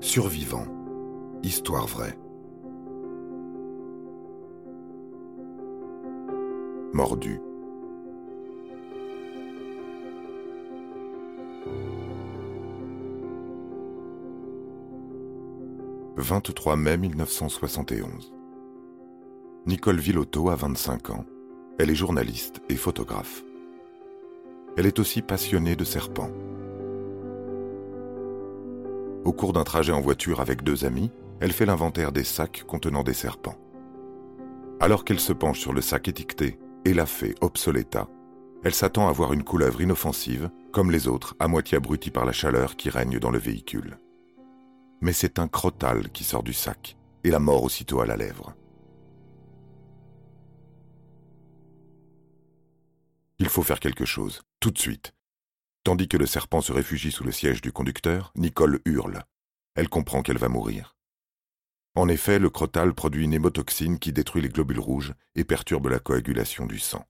Survivant. Histoire vraie. Mordu. « 23 mai 1971. Nicole Villotto a 25 ans. Elle est journaliste et photographe. Elle est aussi passionnée de serpents. Au cours d'un trajet en voiture avec deux amis, elle fait l'inventaire des sacs contenant des serpents. Alors qu'elle se penche sur le sac étiqueté et la fait obsoleta, elle s'attend à voir une couleuvre inoffensive, comme les autres, à moitié abrutie par la chaleur qui règne dans le véhicule. Mais c'est un crotal qui sort du sac, et la mort aussitôt à la lèvre. Il faut faire quelque chose, tout de suite, Tandis que le serpent se réfugie sous le siège du conducteur, Nicole hurle. Elle comprend qu'elle va mourir. En effet, le crotal produit une hémotoxine qui détruit les globules rouges et perturbe la coagulation du sang.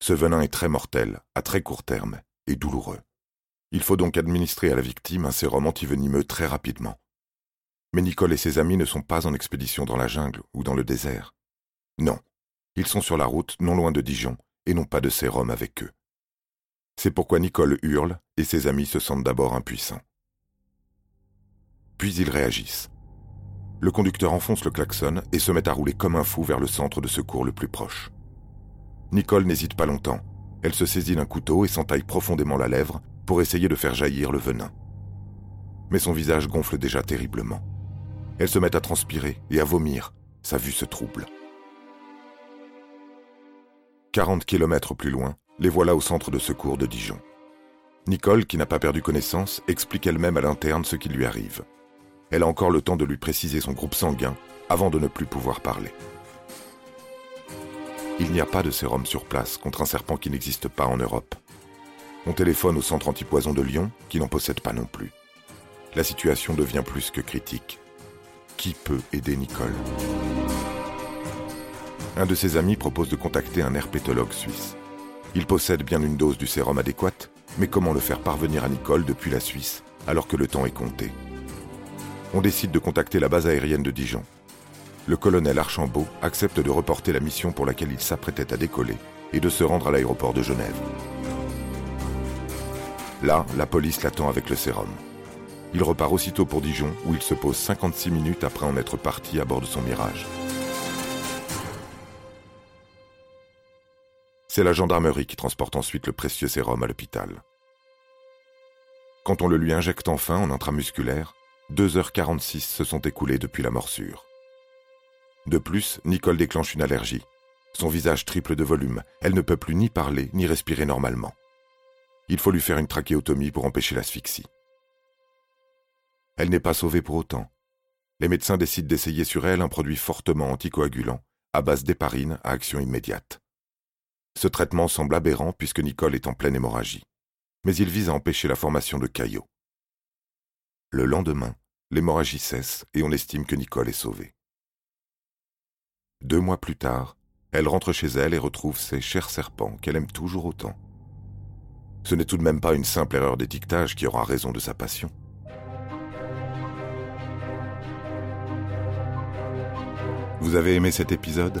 Ce venin est très mortel, à très court terme, et douloureux. Il faut donc administrer à la victime un sérum antivenimeux très rapidement. Mais Nicole et ses amis ne sont pas en expédition dans la jungle ou dans le désert. Non, ils sont sur la route, non loin de Dijon, et n'ont pas de sérum avec eux. C'est pourquoi Nicole hurle et ses amis se sentent d'abord impuissants. Puis ils réagissent. Le conducteur enfonce le klaxon et se met à rouler comme un fou vers le centre de secours le plus proche. Nicole n'hésite pas longtemps. Elle se saisit d'un couteau et s'entaille profondément la lèvre pour essayer de faire jaillir le venin. Mais son visage gonfle déjà terriblement. Elle se met à transpirer et à vomir. Sa vue se trouble. 40 kilomètres plus loin, les voilà au centre de secours de Dijon. Nicole, qui n'a pas perdu connaissance, explique elle-même à l'interne ce qui lui arrive. Elle a encore le temps de lui préciser son groupe sanguin avant de ne plus pouvoir parler. Il n'y a pas de sérum sur place contre un serpent qui n'existe pas en Europe. On téléphone au centre antipoison de Lyon, qui n'en possède pas non plus. La situation devient plus que critique. Qui peut aider Nicole? Un de ses amis propose de contacter un herpétologue suisse. Il possède bien une dose du sérum adéquate, mais comment le faire parvenir à Nicole depuis la Suisse, alors que le temps est compté? On décide de contacter la base aérienne de Dijon. Le colonel Archambault accepte de reporter la mission pour laquelle il s'apprêtait à décoller et de se rendre à l'aéroport de Genève. Là, la police l'attend avec le sérum. Il repart aussitôt pour Dijon où il se pose 56 minutes après en être parti à bord de son Mirage. C'est la gendarmerie qui transporte ensuite le précieux sérum à l'hôpital. Quand on le lui injecte enfin en intramusculaire, 2h46 se sont écoulées depuis la morsure. De plus, Nicole déclenche une allergie. Son visage triple de volume, elle ne peut plus ni parler ni respirer normalement. Il faut lui faire une trachéotomie pour empêcher l'asphyxie. Elle n'est pas sauvée pour autant. Les médecins décident d'essayer sur elle un produit fortement anticoagulant, à base d'héparine à action immédiate. Ce traitement semble aberrant puisque Nicole est en pleine hémorragie, mais il vise à empêcher la formation de caillots. Le lendemain, l'hémorragie cesse et on estime que Nicole est sauvée. Deux mois plus tard, elle rentre chez elle et retrouve ses chers serpents qu'elle aime toujours autant. Ce n'est tout de même pas une simple erreur d'étiquetage qui aura raison de sa passion. Vous avez aimé cet épisode?